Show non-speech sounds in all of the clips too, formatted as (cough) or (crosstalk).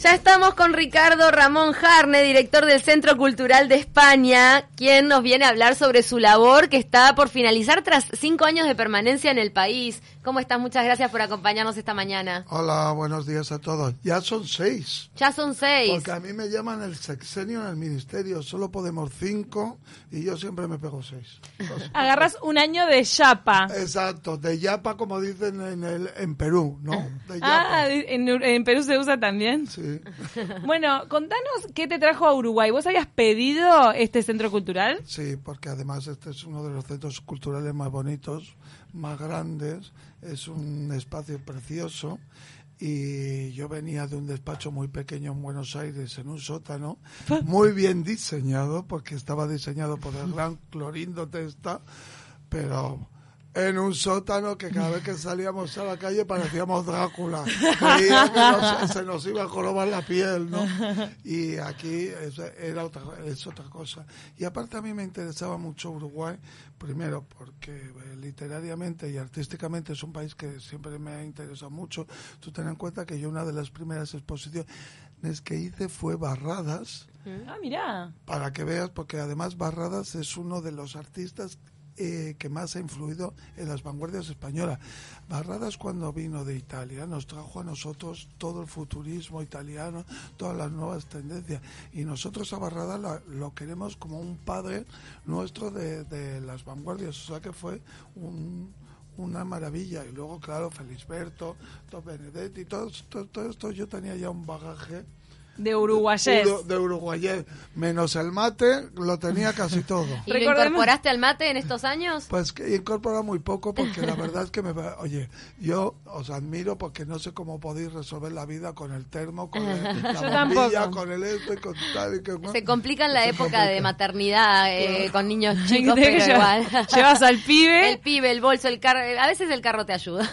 Ya estamos con Ricardo Ramón Jarne, director del Centro Cultural de España, quien nos viene a hablar sobre su labor que está por finalizar tras cinco años de permanencia en el país. ¿Cómo estás? Muchas gracias por acompañarnos esta mañana. Hola, buenos días a todos. Ya son seis. Ya son seis. Porque a mí me llaman el sexenio en el ministerio. Solo podemos cinco y yo siempre me pego seis. (laughs) Agarras un año de yapa. Exacto, de yapa como dicen en, el, en Perú, ¿no? De ah, ¿en, ¿en, Perú se usa también? Sí. (laughs) Bueno, contanos qué te trajo a Uruguay. ¿Vos habías pedido este centro cultural? Sí, porque además este es uno de los centros culturales más bonitos, más grandes es un espacio precioso y yo venía de un despacho muy pequeño en Buenos Aires, en un sótano, muy bien diseñado, porque estaba diseñado por el gran Clorindo Testa, pero en un sótano que cada vez que salíamos a la calle parecíamos Drácula. que se nos iba a jorobar la piel, ¿no? Y aquí es, era otra, es otra cosa. Y aparte a mí me interesaba mucho Uruguay, primero porque eh, literariamente y artísticamente es un país que siempre me ha interesado mucho. Tú ten en cuenta que yo una de las primeras exposiciones que hice fue Barradas. Ah, mira. Para que veas, porque además Barradas es uno de los artistas eh, que más ha influido en las vanguardias españolas. Barradas cuando vino de Italia nos trajo a nosotros todo el futurismo italiano, todas las nuevas tendencias y nosotros a Barradas lo queremos como un padre nuestro de, las vanguardias, o sea que fue una maravilla. Y luego, claro, Felisberto, Don Benedetti, todo, todo, todo, esto yo tenía ya un bagaje de uruguayés. De uruguayés. Menos el mate, lo tenía casi todo. (laughs) ¿Y lo incorporaste al mate en estos años? Pues que incorporado muy poco porque la verdad es que me... Oye, yo os admiro porque no sé cómo podéis resolver la vida con el termo, con el, (laughs) la bombilla, con el esto y con tal y que... se complica en la época de maternidad eh, con niños (laughs) chicos, pero igual. Llevas al pibe. El pibe, el bolso, el carro... A veces el carro te ayuda.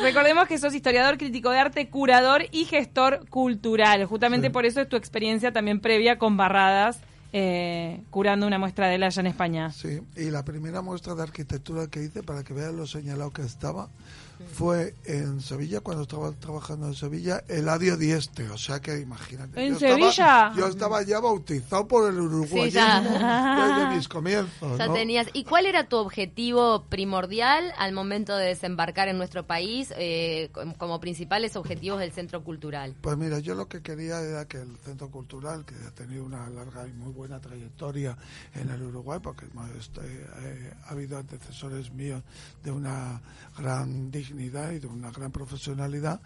Recordemos que sos historiador, crítico de arte, curador y gestor cultural. Justamente por eso es tu experiencia también previa con Barradas, eh, curando una muestra de la allá en España. Sí, y la primera muestra de arquitectura que hice, para que vean lo señalado que estaba, fue en Sevilla, cuando estaba trabajando en Sevilla, Eladio Dieste. O sea que imagínate. ¿En Sevilla? yo estaba ya bautizado por el uruguayismo desde mis comienzos. tenías. ¿Y cuál era tu objetivo primordial al momento de desembarcar en nuestro país eh, como principales objetivos del Centro Cultural? Pues mira, yo lo que quería era que el Centro Cultural, que ha tenido una larga y muy buena trayectoria en el Uruguay, porque este, eh, ha habido antecesores míos de una gran y de una gran profesionalidad,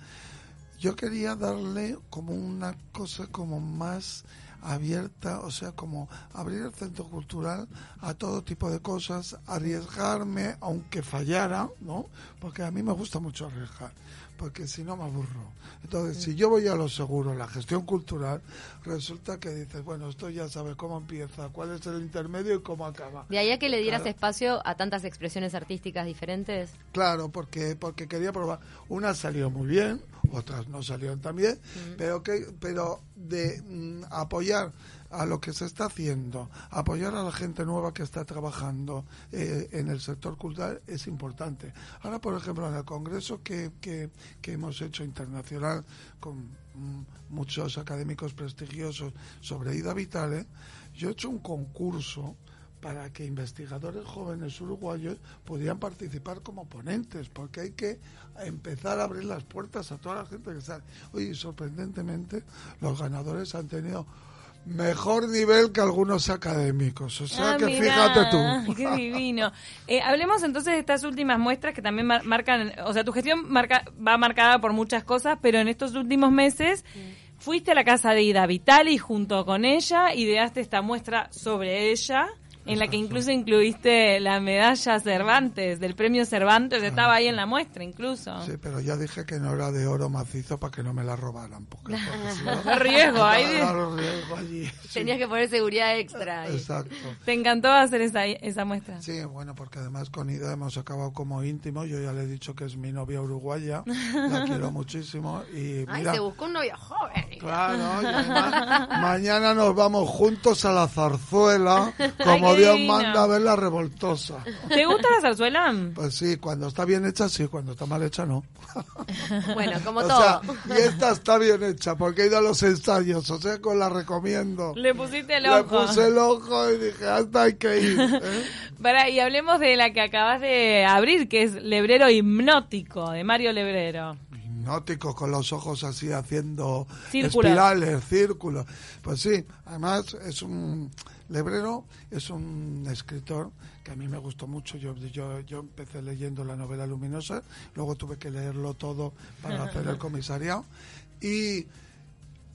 yo quería darle como una cosa como más abierta, o sea, como abrir el centro cultural a todo tipo de cosas, arriesgarme aunque fallara, ¿no? Porque a mí me gusta mucho arriesgar porque si no me aburro. Entonces, si yo voy a lo seguro, la gestión cultural, resulta que dices, bueno, esto ya sabe cómo empieza, cuál es el intermedio y cómo acaba. ¿De ahí a que le dieras espacio a tantas expresiones artísticas diferentes? Claro, porque, porque quería probar. Unas salió muy bien, otras no salieron tan bien, pero, que, pero de mm, apoyar a lo que se está haciendo, apoyar a la gente nueva que está trabajando eh, en el sector cultural es importante. Ahora, por ejemplo, en el congreso que, que, hemos hecho internacional con mm, muchos académicos prestigiosos sobre Ida Vitale, yo he hecho un concurso para que investigadores jóvenes uruguayos pudieran participar como ponentes, porque hay que empezar a abrir las puertas a toda la gente que sale. Oye, sorprendentemente, los ganadores han tenido mejor nivel que algunos académicos. O sea ah, que fíjate tú. (laughs) Qué divino. Eh, hablemos entonces de estas últimas muestras que también marcan, o sea, tu gestión marca, va marcada por muchas cosas, pero en estos últimos meses fuiste a la casa de Ida Vitali junto con ella, ideaste esta muestra sobre ella en la que incluso incluiste la medalla Cervantes, del premio Cervantes, estaba ahí en la muestra incluso. Sí, pero ya dije que no era de oro macizo para que no me la robaran. Porque, (laughs) riesgo, ahí. Tenías que poner seguridad extra. Exacto. ¿Te encantó hacer esa, esa muestra? Sí, bueno, porque además con Ida hemos acabado como íntimos. Yo ya le he dicho que es mi novia uruguaya, la (laughs) quiero muchísimo. Y Ay, se buscó un novio joven. Claro, (laughs) mañana nos vamos juntos a la zarzuela, como como Dios manda, ver la revoltosa. ¿Te gusta la zarzuela? Pues sí, cuando está bien hecha, sí, cuando está mal hecha, no. (laughs) Bueno, como o todo. sea, y esta está bien hecha, porque he ido a los ensayos, o sea, que la recomiendo. Le pusiste el Le ojo. puse el ojo y dije, hasta hay que ir. ¿eh? (laughs) Pará, y hablemos de la que acabas de abrir, que es Lebrero Hipnótico, de Mario Lebrero. Hipnótico, con los ojos así haciendo Círculos. espirales, círculos. Pues sí, además es un... Lebrero es un escritor que a mí me gustó mucho. Yo, yo, yo empecé leyendo la novela luminosa, luego tuve que leerlo todo para (laughs) hacer el comisariado. Y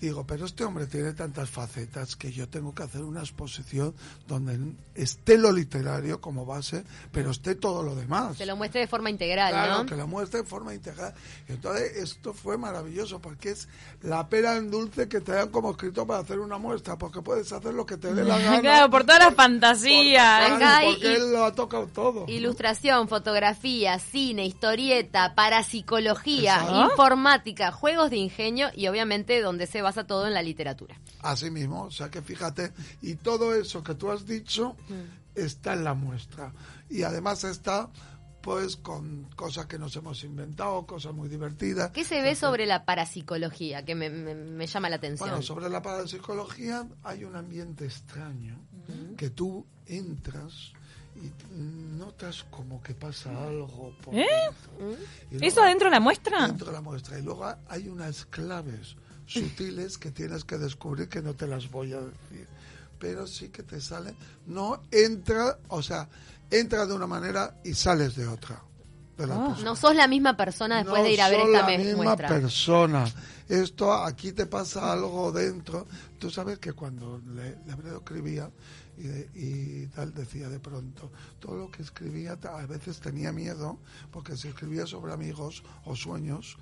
digo, pero este hombre tiene tantas facetas que yo tengo que hacer una exposición donde esté lo literario como base, pero esté todo lo demás. Se lo muestre de forma integral, Claro, ¿no? que lo muestre de forma integral. Entonces, esto fue maravilloso porque es la pera en dulce que te dan como escrito para hacer una muestra, porque puedes hacer lo que te dé la (laughs) gana. Claro, por todas las fantasías. porque y- él lo ha tocado todo. Ilustración, fotografía, cine, historieta, parapsicología, Exacto. informática, juegos de ingenio y obviamente donde se basa todo en la literatura. Así mismo, o sea que fíjate, y todo eso que tú has dicho está en la muestra. Y además está pues con cosas que nos hemos inventado, cosas muy divertidas. ¿Qué se ve sobre la parapsicología? Que me, me- me llama la atención. Bueno, sobre la parapsicología hay un ambiente extraño que tú entras y notas como que pasa algo. por ¿Eh? dentro. Y ¿Eso luego- adentro de la muestra? Dentro de la muestra. Y luego hay unas claves sutiles que tienes que descubrir que no te las voy a decir. Pero sí que te sale. No entra, o sea, entra de una manera y sales de otra. De la Ah. No sos la misma persona después No de ir a ver esta la me- misma muestra. persona. Esto aquí te pasa algo dentro. Tú sabes que cuando Le- Lebredo escribía y, y tal decía de pronto, todo lo que escribía a veces tenía miedo porque si escribía sobre amigos o sueños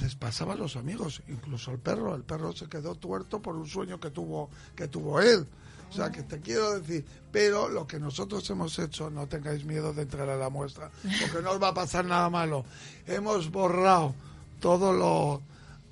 les pasaba a los amigos, incluso al perro. El perro se quedó tuerto por un sueño que tuvo que tuvo él. O sea, que te quiero decir, pero lo que nosotros hemos hecho, no tengáis miedo de entrar a la muestra, porque no os va a pasar nada malo. Hemos borrado todo lo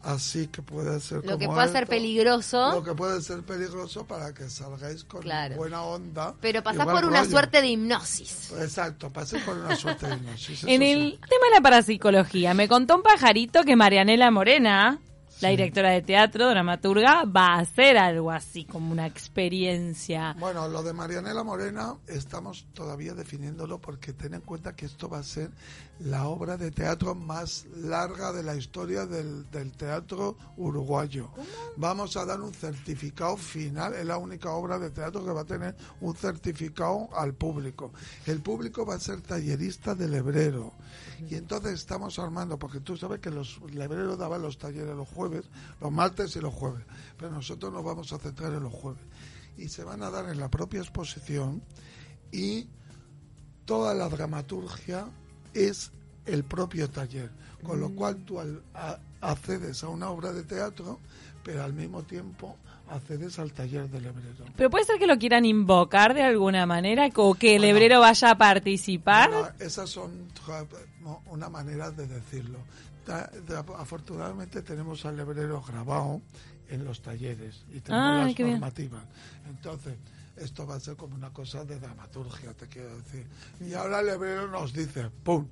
así que puede ser Lo que pueda ser peligroso. Lo que puede ser peligroso para que salgáis con Claro. buena onda. Pero pasás por una rollo. suerte de hipnosis. Exacto, pasé por una suerte de hipnosis. (laughs) En el sí. tema de la parapsicología, me contó un pajarito que Marianela Morena, la directora de teatro, dramaturga, va a hacer algo así, como una experiencia. Bueno, lo de Marianela Morena estamos todavía definiéndolo porque ten en cuenta que esto va a ser la obra de teatro más larga de la historia del, del teatro uruguayo. Vamos a dar un certificado final, es la única obra de teatro que va a tener un certificado al público. El público va a ser tallerista del hebrero. Y entonces estamos armando, porque tú sabes que los lebreros daban los talleres los jueves, los martes y los jueves, pero nosotros nos vamos a centrar en los jueves. Y se van a dar en la propia exposición y toda la dramaturgia es el propio taller, con lo cual tú al- a- accedes a una obra de teatro, pero al mismo tiempo accedes al taller del hebrero. Pero puede ser que lo quieran invocar de alguna manera o que el Bueno. hebrero vaya a participar. Bueno, esas son una manera de decirlo. Afortunadamente tenemos al hebrero grabado en los talleres y tenemos Ah, las bien. normativas. Entonces, esto va a ser como una cosa de dramaturgia, te quiero decir. Y ahora el hebrero nos dice, ¡pum!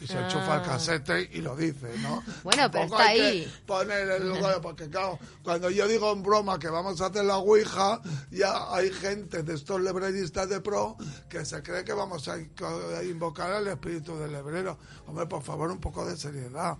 Y se enchufa el Ah. casete y lo dice, ¿no? Bueno, pero Tampoco está hay que ahí. Poner el lugar, porque claro, cuando yo digo en broma que vamos a hacer la Ouija, ya hay gente de estos lebreristas de pro que se cree que vamos a invocar al espíritu del lebrero. Hombre, por favor, un poco de seriedad.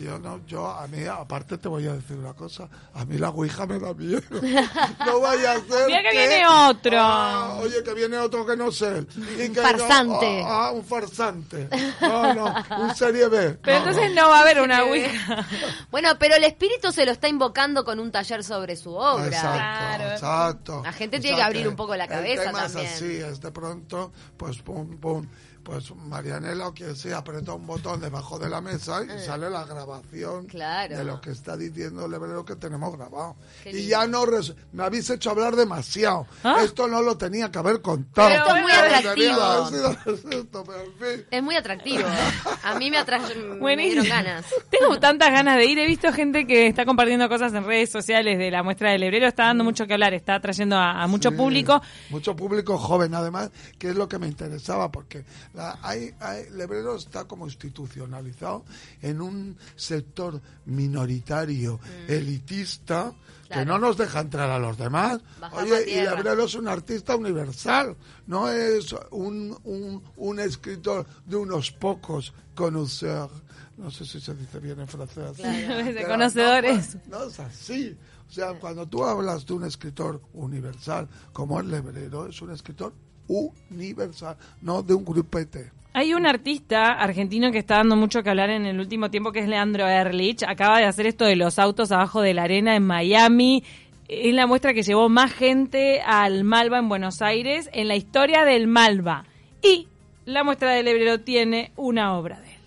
Yo no, yo a mí, aparte te voy a decir una cosa, a mí la Ouija me da miedo. (laughs) No vaya a ser Mira que viene otro. Ah, oye, que viene otro que no sé. Y que no- Farsante. ah, ah, un farsante. No, no, un serie B. (laughs) Pero No, entonces no. no va a haber una Ouija. (laughs) Bueno, pero el espíritu se lo está invocando con un taller sobre su obra. Exacto, Claro. exacto. La gente O tiene que abrir un poco la cabeza el tema también. es así, es de pronto, pues pum, pum. Pues Marianela o quien sea aprieta un botón debajo de la mesa y Eh. sale la grabación Claro. de lo que está diciendo el lebrero que tenemos grabado. Qué y lindo. ya no res- me habéis hecho hablar demasiado. ¿Ah? Esto no lo tenía que haber contado. Pero Esto es muy atractivo. haber sido esto, pero en fin. Es muy atractivo. A mí me, me dieron ganas. (laughs) Tengo tantas ganas de ir. He visto gente que está compartiendo cosas en redes sociales de la muestra del Lebrero. Está dando mucho que hablar, está trayendo a, a mucho Sí, público. Mucho público joven, además, que es lo que me interesaba, porque la, hay, hay, Lebrero está como institucionalizado en un sector minoritario, elitista, que Claro. no nos deja entrar a los demás. Oye, y tierra. Lebrero es un artista universal, no es un, un, un escritor de unos pocos conocedores. No sé si se dice bien en francés. Claro. De conocedores. No, no es así. O sea, cuando tú hablas de un escritor universal como el Lebrero, es un escritor universal, no de un grupete. Hay un artista argentino que está dando mucho que hablar en el último tiempo, que es Leandro Erlich. Acaba de hacer esto de los autos abajo de la arena en Miami. Es la muestra que llevó más gente al Malva en Buenos Aires en la historia del Malva. Y la muestra del Lebrero tiene una obra de él.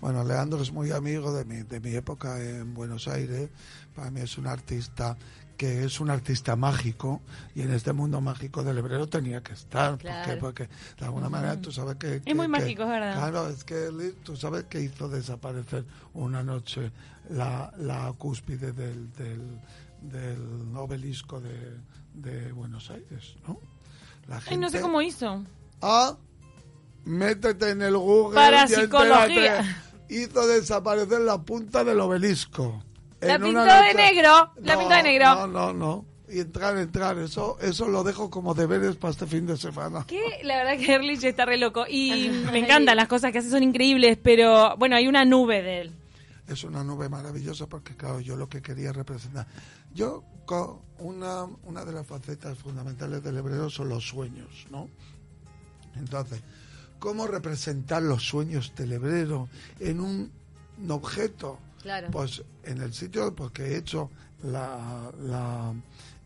Bueno, Leandro es muy amigo de mi, de mi época en Buenos Aires. Para mí es un artista que es un artista mágico y en este mundo mágico del Lebrero tenía que estar. ¿Por Claro. qué? Porque de alguna manera tú sabes que... que- muy que- mágico, es verdad. Claro, es que él- tú sabes que hizo desaparecer una noche la, la cúspide del, del, del obelisco de, de Buenos Aires, ¿no? La Ay, no sé gente- cómo hizo. Ah, métete en el Google. Para psicología. Hizo desaparecer la punta del obelisco. La pintó de negro, la No, pintó de negro. No, no, no. Y entrar, entrar. Eso, eso lo dejo como deberes para este fin de semana. Que la verdad que Erlich está re loco. Y (laughs) me encantan las cosas que hace, son increíbles, pero bueno, hay una nube de él. Es una nube maravillosa porque, claro, yo lo que quería representar. Yo, una, una de las facetas fundamentales del hebreo son los sueños, ¿no? Entonces, ¿cómo representar los sueños del hebrero en un objeto? Pues en el sitio, porque he hecho la,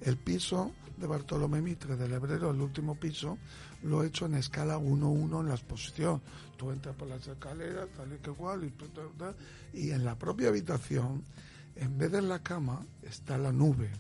el piso de Bartolomé Mitre del Hebrero, el último piso, lo he hecho en escala 1-1 en la exposición. Tú entras por las escaleras, tal y que cual, y, y en la propia habitación, en vez de la cama, está la nube,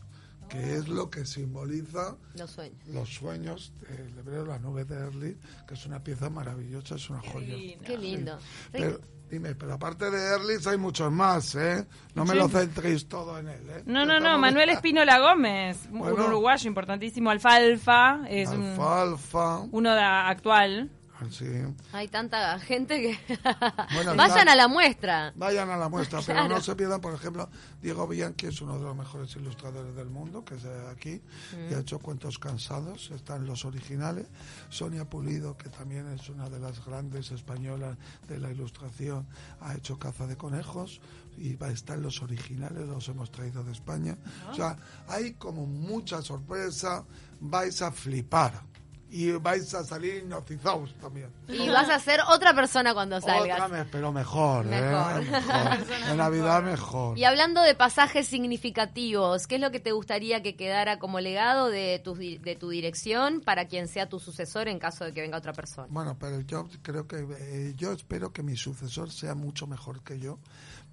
que es lo que simboliza Los sueños. los sueños del Hebrero, la nube de Erlich, que es una pieza maravillosa, es una joya. Qué lindo. Pero, dime, pero aparte de Erlich hay muchos más, ¿eh? No me Sí. lo centréis todo en él, ¿eh? No, no, no, Manuel Espínola Gómez, un Bueno. uruguayo importantísimo, Alfalfa, es un- Alfalfa, uno de actual. Así. Hay tanta gente que... (laughs) Bueno, Vayan está- a la muestra. Vayan a la muestra, pero Claro. no se pierdan, por ejemplo, Diego Bianchi es uno de los mejores ilustradores del mundo, que es de aquí, y ha hecho cuentos cansados, están los originales. Sonia Pulido, que también es una de las grandes españolas de la ilustración, ha hecho Caza de Conejos, y estar los originales, los hemos traído de España. O sea, hay como mucha sorpresa, vais a flipar. Y vais a salir hipnotizados también. Y vas a ser otra persona cuando salgas. Otra pero mejor, ¿eh? Mejor. Mejor. (laughs) En Navidad mejor. Y hablando de pasajes significativos, ¿qué es lo que te gustaría que quedara como legado de tu, de tu dirección para quien sea tu sucesor en caso de que venga otra persona? Bueno, pero yo creo que eh, yo espero que mi sucesor sea mucho mejor que yo,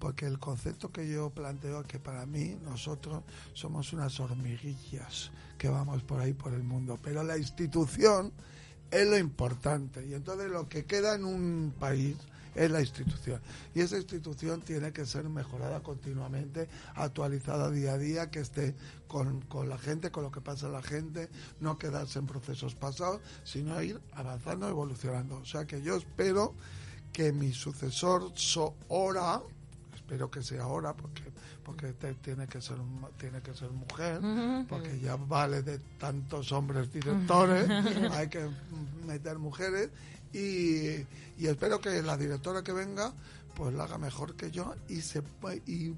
porque el concepto que yo planteo es que para mí nosotros somos unas hormiguillas que vamos por ahí por el mundo, pero la institución es lo importante y entonces lo que queda en un país es la institución. Y esa institución tiene que ser mejorada continuamente, actualizada día a día, que esté con, con la gente, con lo que pasa la gente, no quedarse en procesos pasados, sino ir avanzando, evolucionando. O sea que yo espero que mi sucesor Sohora, espero que sea ahora, porque porque te- tiene que ser tiene que ser mujer, porque ya vale de tantos hombres directores, (laughs) hay que meter mujeres y, y espero que la directora que venga pues la haga mejor que yo y se y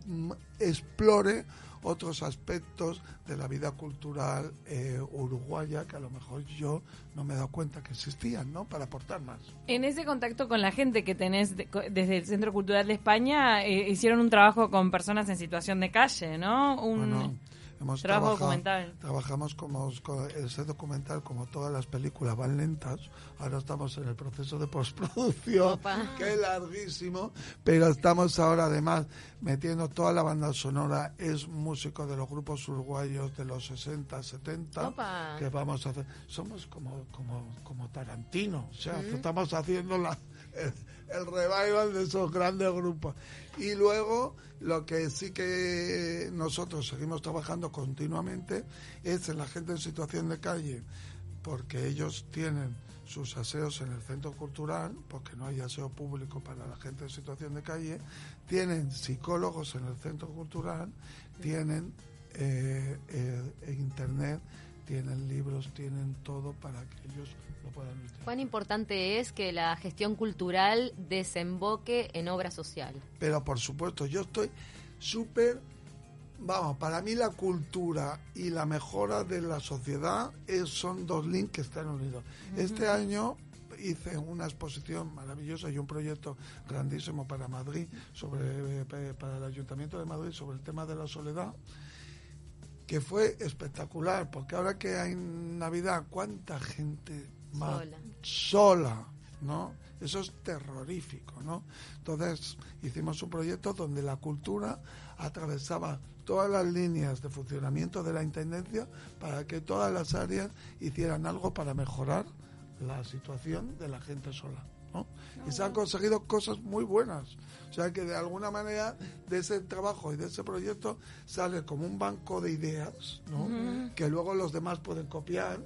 explore otros aspectos de la vida cultural eh, uruguaya que a lo mejor yo no me he dado cuenta que existían, ¿no? Para aportar más. En ese contacto con la gente que tenés de- desde el Centro Cultural de España, eh, hicieron un trabajo con personas en situación de calle, ¿no? Un, Bueno, Hemos Trabajo documental. Trabajamos como ese documental, como todas las películas van lentas. Ahora estamos en el proceso de postproducción, Opa. que es larguísimo, pero estamos ahora además metiendo toda la banda sonora. Es músico de los grupos uruguayos de los 60, 70, Opa. que vamos a hacer. Somos como como como Tarantino, o sea, estamos haciendo la el, el revival de esos grandes grupos. Y luego lo que sí que nosotros seguimos trabajando continuamente es en la gente en situación de calle, porque ellos tienen sus aseos en el centro cultural, porque no hay aseo público para la gente en situación de calle, tienen psicólogos en el centro cultural, tienen eh, eh, internet, tienen libros, tienen todo para que ellos lo puedan utilizar. ¿Cuán importante es que la gestión cultural desemboque en obra social? Pero por supuesto, yo estoy súper, vamos, para mí la cultura y la mejora de la sociedad es, son dos links que están unidos. Este año hice una exposición maravillosa y un proyecto grandísimo para Madrid, sobre, eh, para el Ayuntamiento de Madrid, sobre el tema de la soledad que fue espectacular, porque ahora que hay Navidad, ¿cuánta gente más Sola. sola, ¿no? Eso es terrorífico, ¿no? Entonces hicimos un proyecto donde la cultura atravesaba todas las líneas de funcionamiento de la Intendencia para que todas las áreas hicieran algo para mejorar la situación de la gente sola, ¿no? Y se han conseguido cosas muy buenas. O sea que de alguna manera de ese trabajo y de ese proyecto sale como un banco de ideas, ¿no? Que luego los demás pueden copiar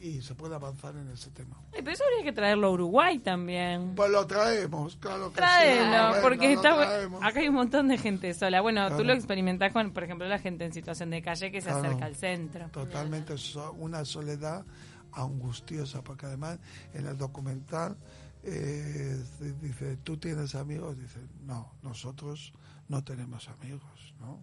y, se puede avanzar en ese tema. Pero eso habría que traerlo a Uruguay también. Pues lo traemos, claro que sí. Porque está acá hay un montón de gente sola. Bueno, tú Claro. lo experimentás con, por ejemplo, la gente en situación de calle que se Claro. acerca al centro. Totalmente una soledad angustiosa, porque además en el documental eh, dice, ¿tú tienes amigos? Dice, no, nosotros no tenemos amigos, ¿no?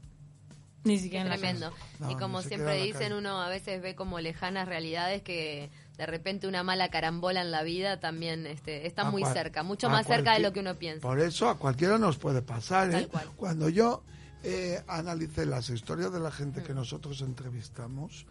Ni siquiera en la Tremendo. No, y como siempre dicen, uno a veces ve como lejanas realidades que de repente una mala carambola en la vida también este, está A muy cual- cerca, mucho más cerca de lo que uno piensa. Por eso a cualquiera nos puede pasar. ¿eh? Cuando yo eh, analicé las historias de la gente Mm. que nosotros entrevistamos,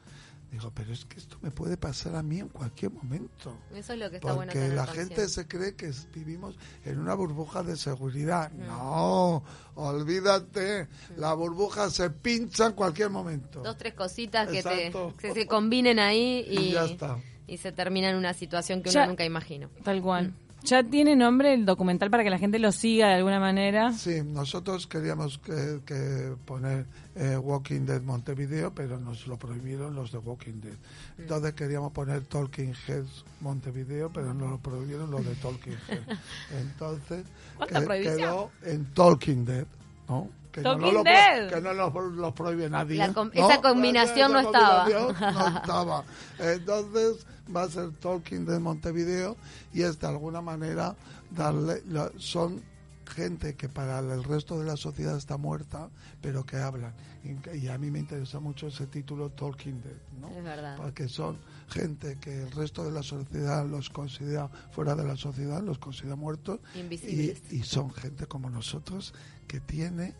digo, pero es que esto me puede pasar a mí en cualquier momento. Eso es lo que está bueno Porque tener la conciencia. gente se cree que vivimos en una burbuja de seguridad. Mm. No, olvídate. La burbuja se pincha en cualquier momento. Dos, tres cositas que, te, que se combinen ahí y, (laughs) Y ya está. y se termina en una situación que Ya- uno nunca imaginó. Tal cual. ¿Ya tiene nombre el documental para que la gente lo siga de alguna manera? Sí, nosotros queríamos que, que poner eh, Walking Dead Montevideo, pero nos lo prohibieron los de Walking Dead. Mm. Entonces queríamos poner Talking Heads Montevideo, pero nos lo prohibieron los de Talking Heads. (laughs) Entonces ¿Cuánta que- prohibición? quedó en Talking Dead, ¿no? Que no, Talking lo, que no lo, lo prohíbe nadie. La com- ¿no? esa combinación no estaba. combinación (laughs) no estaba. Entonces va a ser Talking de Montevideo y es de alguna manera darle son gente que para el resto de la sociedad está muerta pero que hablan y, y a mí me interesa mucho ese título Talking Dead ¿no? Es verdad. porque son gente que el resto de la sociedad los considera fuera de la sociedad los considera muertos y, y son gente como nosotros que tiene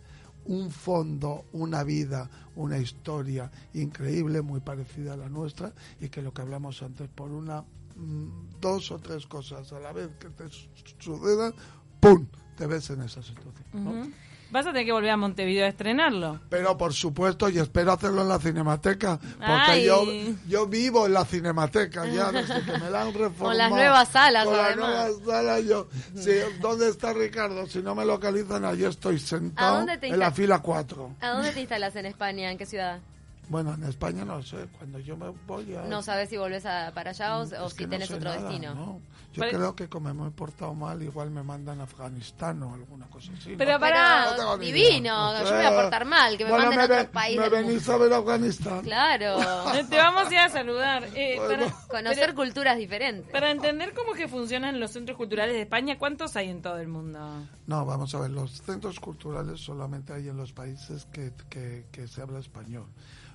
un fondo, una vida, una historia increíble, muy parecida a la nuestra, y que lo que hablamos antes, por una, mm, dos o tres cosas a la vez que te su- sucedan, ¡pum! te ves en esa situación. Vas a tener que volver a Montevideo a estrenarlo. Pero por supuesto, y espero hacerlo en la cinemateca, porque yo, yo vivo en la cinemateca ya, desde que me la han reformado. (laughs) Con las nuevas salas, Con las nuevas salas, yo, sí, ¿dónde está Ricardo? Si no me localizan, allí estoy ¿A sentado dónde te en la fila 4. ¿A dónde te instalas en España? ¿En qué ciudad? Bueno, en España no sé, cuando yo me voy a... No sabes si volvés a- para allá o, o Mm, si que no tenés sé otro nada, destino. ¿no? Yo creo que como me he portado mal, igual me mandan a Afganistán o alguna cosa así. ¿no? Pero Pero No tengo ni divino, yo me voy a portar mal, que me Bueno, manden a otro país ¿Me venís a ver a Afganistán? Claro. (laughs) Te vamos a ir a saludar. Eh, Bueno. para, Conocer pero- culturas diferentes. para entender cómo que funcionan los centros culturales de España, ¿cuántos hay en todo el mundo? No, vamos a ver, los centros culturales solamente hay en los países que, que, que se habla español.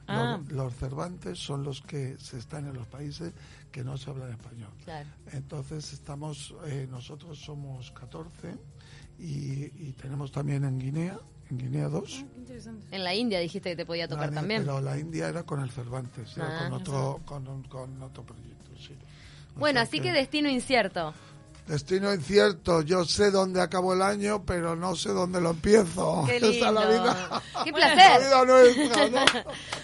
Los, Ah. los Cervantes son los que se están en los países que no se hablan español. Claro. Entonces estamos, eh, nosotros somos 14 y, y tenemos también en Guinea, en Guinea dos. En la India dijiste que te podía tocar La- también. Pero la India era con el Cervantes, era Ah, con, otro, con, otro proyecto, sí. O Bueno, sea así que- que destino incierto. Destino incierto, yo sé dónde acabo el año, pero no sé dónde lo empiezo. Qué Esa es la lindo. vida. Qué Bueno, La placer. vida nuestra, ¿no?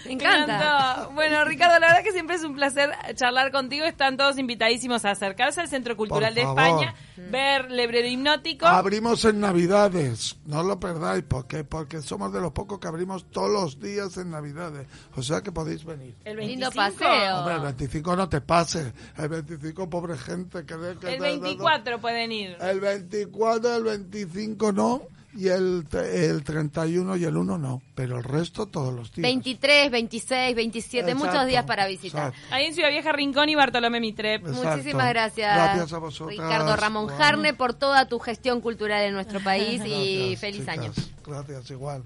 Me encanta. Bueno, Ricardo, la verdad que siempre es un placer charlar contigo. Están todos invitadísimos a acercarse al Centro Cultural de. España, ver Lebredo Hipnótico. Abrimos en Navidades, no lo perdáis, porque porque somos de los pocos que abrimos todos los días en Navidades. O sea que podéis venir. el Lindo 25. paseo. Hombre, el 25 no te pases. El 25, pobre gente. Que, que- El 24 pueden ir. El 24, el 25 no. Y el, el 31 y el 1 no. Pero el resto todos los días. 23, 26, 27, muchos Exacto, días para visitar. exacto. Ahí en Ciudad Vieja, Rincón y Bartolomé Mitrep. Exacto. Muchísimas gracias, Gracias a vosotras. Ricardo Ramón Bueno. Jarne, por toda tu gestión cultural en nuestro país (laughs) y Gracias, feliz chicas. año. Gracias, igual.